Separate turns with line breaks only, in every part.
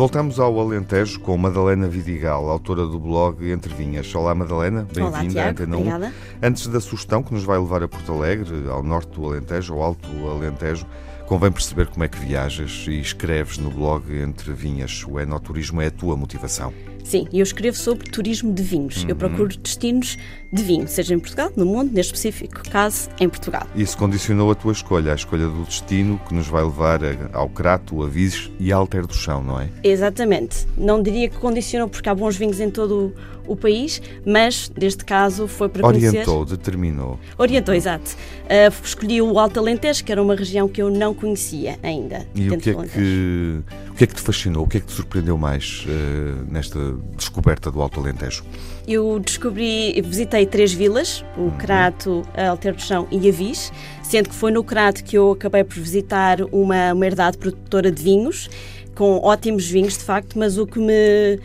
Voltamos ao Alentejo com Madalena Vidigal, autora do blog Entre Vinhas. Olá, Madalena, bem-vinda à Antena 1.
Obrigada.
Antes da sugestão que nos vai levar a Porto Alegre, ao norte do Alentejo, ao alto do Alentejo, convém perceber como é que viajas e escreves no blog Entre Vinhas. O enoturismo é a tua motivação.
Sim, eu escrevo sobre turismo de vinhos.
Uhum.
Eu procuro destinos de vinho, seja em Portugal, no mundo, neste específico caso, em Portugal.
Isso condicionou a tua escolha, a escolha do destino que nos vai levar ao Crato, a Vises e a Alter do Chão, não é?
Exatamente. Não diria que condicionou, porque há bons vinhos em todo o, país, mas, neste caso, foi para conhecer...
Orientou, determinou.
Orientou, exato. Ah, escolhi o Alto Alentejo, que era uma região que eu não conhecia ainda.
E o que, é que, o que é que te fascinou? O que é que te surpreendeu mais eh, nesta descoberta do Alto Alentejo?
Eu descobri, visitei três vilas,
Uhum.
o Crato, a Alter do Chão e Avis, sendo que foi no Crato que eu acabei por visitar uma, uma herdade produtora de vinhos, com ótimos vinhos, de facto, mas o que me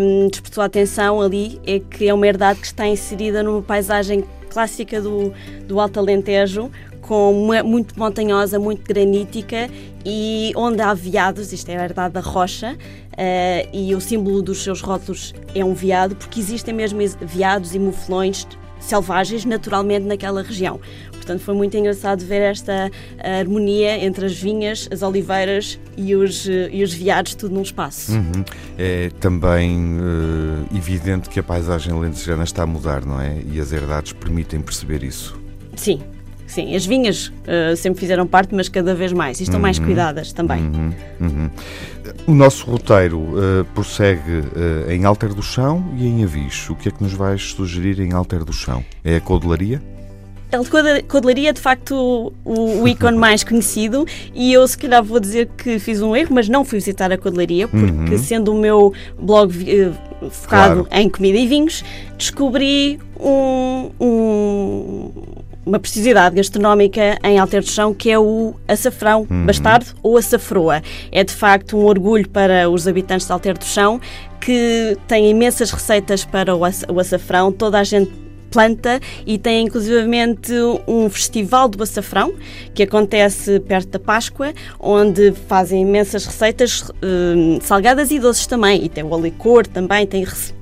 hum, despertou a atenção ali é que é uma herdade que está inserida numa paisagem clássica do, do Alto Alentejo, com muito montanhosa, muito granítica e onde há veados, isto é a herdade da rocha, eh, e o símbolo dos seus rótulos é um veado, porque existem mesmo es- veados e muflões selvagens naturalmente naquela região. Portanto, foi muito engraçado ver esta eh, harmonia entre as vinhas, as oliveiras e os, eh, e os veados, tudo num espaço.
Uhum. É também eh, evidente que a paisagem lentejana está a mudar, não é? E as herdades permitem perceber isso.
Sim, sim. As vinhas eh, sempre fizeram parte, mas cada vez mais. E estão mais cuidadas também.
Uhum, uhum. O nosso roteiro eh, prossegue eh, em Alter do Chão e em Avis. O que é que nos vais sugerir em Alter do Chão? É a codelaria?
A Code- Codelaria é de facto o, o ícone mais conhecido e eu se calhar vou dizer que fiz um erro, mas não fui visitar a Codelaria porque sendo o meu blog focado
Claro.
em comida e vinhos, descobri um- um- uma precisidade gastronómica em Alter do Chão que é o açafrão bastardo ou açafroa. É de facto um orgulho para os habitantes de Alter do Chão que tem imensas receitas para o aça- o açafrão, toda a gente planta e tem inclusivamente um festival do açafrão que acontece perto da Páscoa, onde fazem imensas receitas hum, salgadas e doces também. E tem o licor também, tem eh,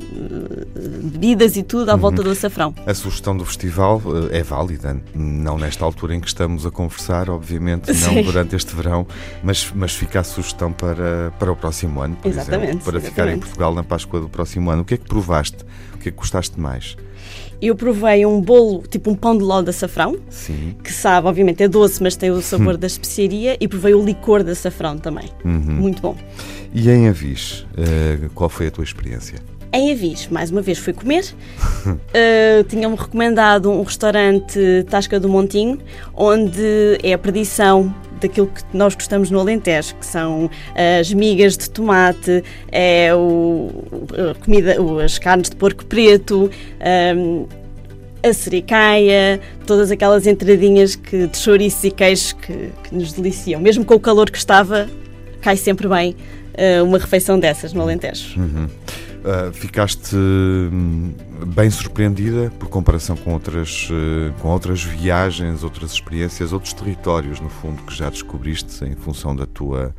bebidas e tudo à volta do açafrão.
A sugestão do festival eh, é válida, não nesta altura em que estamos a conversar, obviamente, não
Sim.
durante este verão, mas, mas fica a sugestão para, para o próximo ano, por
Exatamente,
exemplo, para ficar em
exatamente.
Portugal na Páscoa do próximo ano. O que é que provaste? O que é que gostaste mais?
Eu provei um bolo, tipo um pão de ló de açafrão,
Sim.
que sabe, obviamente, é doce, mas tem o sabor da especiaria, e provei o licor de açafrão também. Muito bom.
E em Avis, eh, qual foi a tua experiência?
Em Avis, mais uma vez fui comer. Uh, Tinham-me recomendado um restaurante Tasca do Montinho, onde é a perdição daquilo que nós gostamos no Alentejo, que são as migas de tomate, é o, a comida, as carnes de porco preto, um, a sericaia, todas aquelas entradinhas que, de chouriços e queijos que, que nos deliciam. Mesmo com o calor que estava, cai sempre bem uh, uma refeição dessas no Alentejo.
Uh, ficaste hum, bem surpreendida por comparação com outras, uh, com outras viagens, outras experiências, outros territórios, no fundo, que já descobriste em função da tua,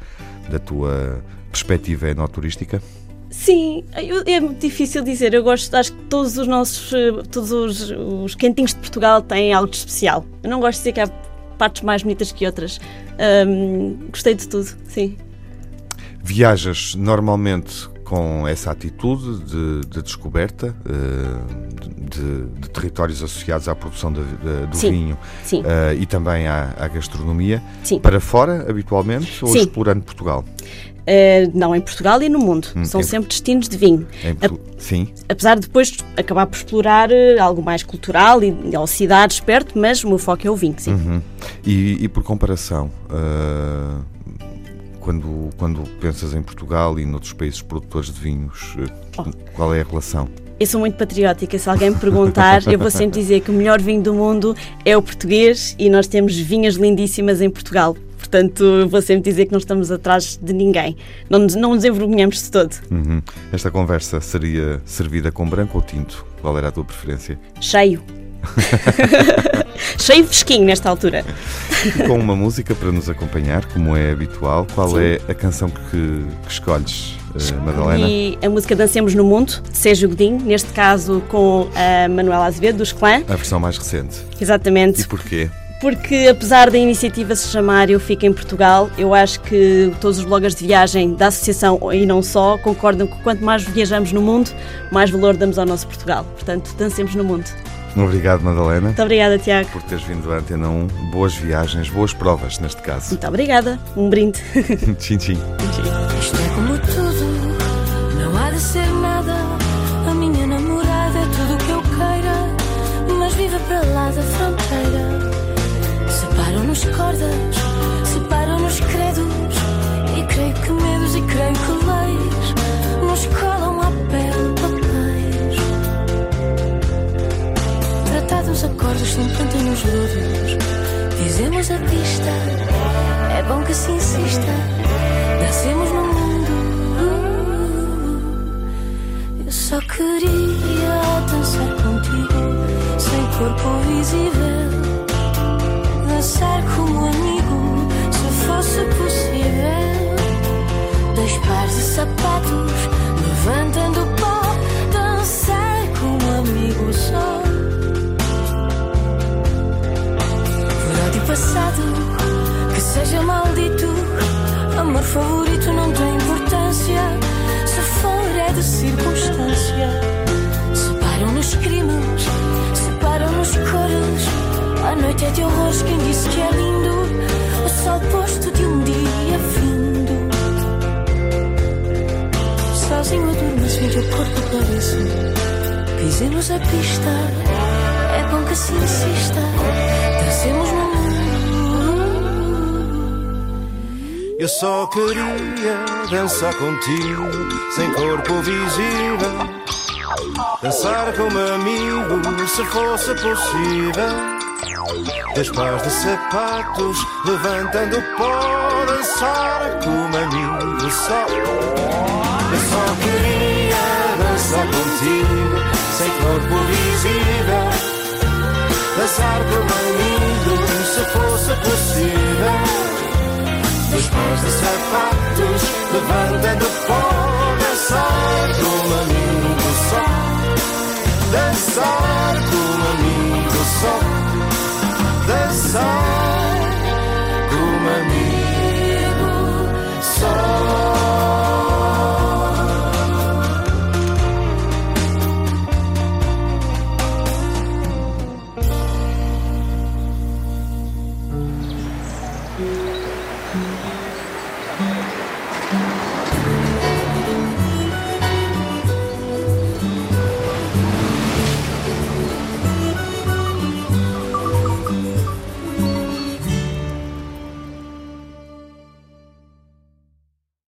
da tua perspectiva enoturística?
Sim, é muito difícil dizer. Eu gosto, acho que todos os nossos, eh, todos os, os cantinhos de Portugal têm algo de especial. Eu não gosto de dizer que há partes mais bonitas que outras. Ahm, gostei de tudo, sim.
Viajas normalmente com essa atitude de, de descoberta uh, de, de territórios associados à produção de- do
Sim,
vinho
sim.
uh, e também à, à gastronomia.
Sim.
Para fora, habitualmente, ou explorando Portugal?
Eh, não, em Portugal e no mundo. São
em-
sempre destinos de vinho.
Em Portu- Sim.
Apesar de depois acabar por explorar eh, algo mais cultural e ou cidades perto, mas o meu foco é o vinho, sim.
Uhum. E, e por comparação, uh, quando, quando pensas em Portugal e noutros países produtores de vinhos, uh,
Oh.
qual é a relação?
Eu sou muito patriótica. Se alguém me perguntar, eu vou sempre dizer que o melhor vinho do mundo é o português e nós temos vinhas lindíssimas em Portugal. Portanto, vou sempre dizer que não estamos atrás de ninguém. Não nos, não nos envergonhamos de todo.
Uhum. Esta conversa seria servida com branco ou tinto? Qual era a tua preferência?
Cheio. Cheio de fresquinho nesta altura.
E com uma música para nos acompanhar, como é habitual, qual
Sim.
é a canção que, que escolhes Madalena?
E a música Dancemos no Mundo, de Sérgio Godinho, neste caso com a Manuela Azevedo, dos Clã.
A versão mais recente.
Exatamente.
E porquê?
Porque apesar da iniciativa se chamar Eu Fico em Portugal, eu acho que todos os bloggers de viagem da associação e não só concordam que quanto mais viajamos no mundo, mais valor damos ao nosso Portugal. Portanto, dancemos no mundo.
Obrigado, Madalena.
Muito obrigada, Tiago.
Por teres vindo à Antena 1. Boas viagens, boas provas, neste caso.
Muito obrigada. Um brinde.
tchim, tchim.
Isto é como tudo, não há de ser nada. A minha namorada é tudo o que eu queira, mas vive para lá da fronteira. Separam-nos cordas, Tratados acordos sem planta nos lodos, dizemos a pista, é bom que se insista, nascemos no mundo. Eu só queria dançar contigo, sem corpo visível dançar como amigo, se fosse possível. Dois pares de sapatos, noite é de horrores, quem disse que é lindo? O sol posto de um dia findo. Sozinho adormeço, vejo o corpo pareço. Pisemos a pista, é bom que se insista. Dancemos no mundo.
Eu só queria dançar contigo, sem corpo visível. Dançar como amigo, se fosse possível. Dois de sapatos, levantando pó, dançar como amigo só. Eu só queria dançar contigo, sem corpo visível. Dançar como amigo, se fosse possível. Dois de sapatos, levantando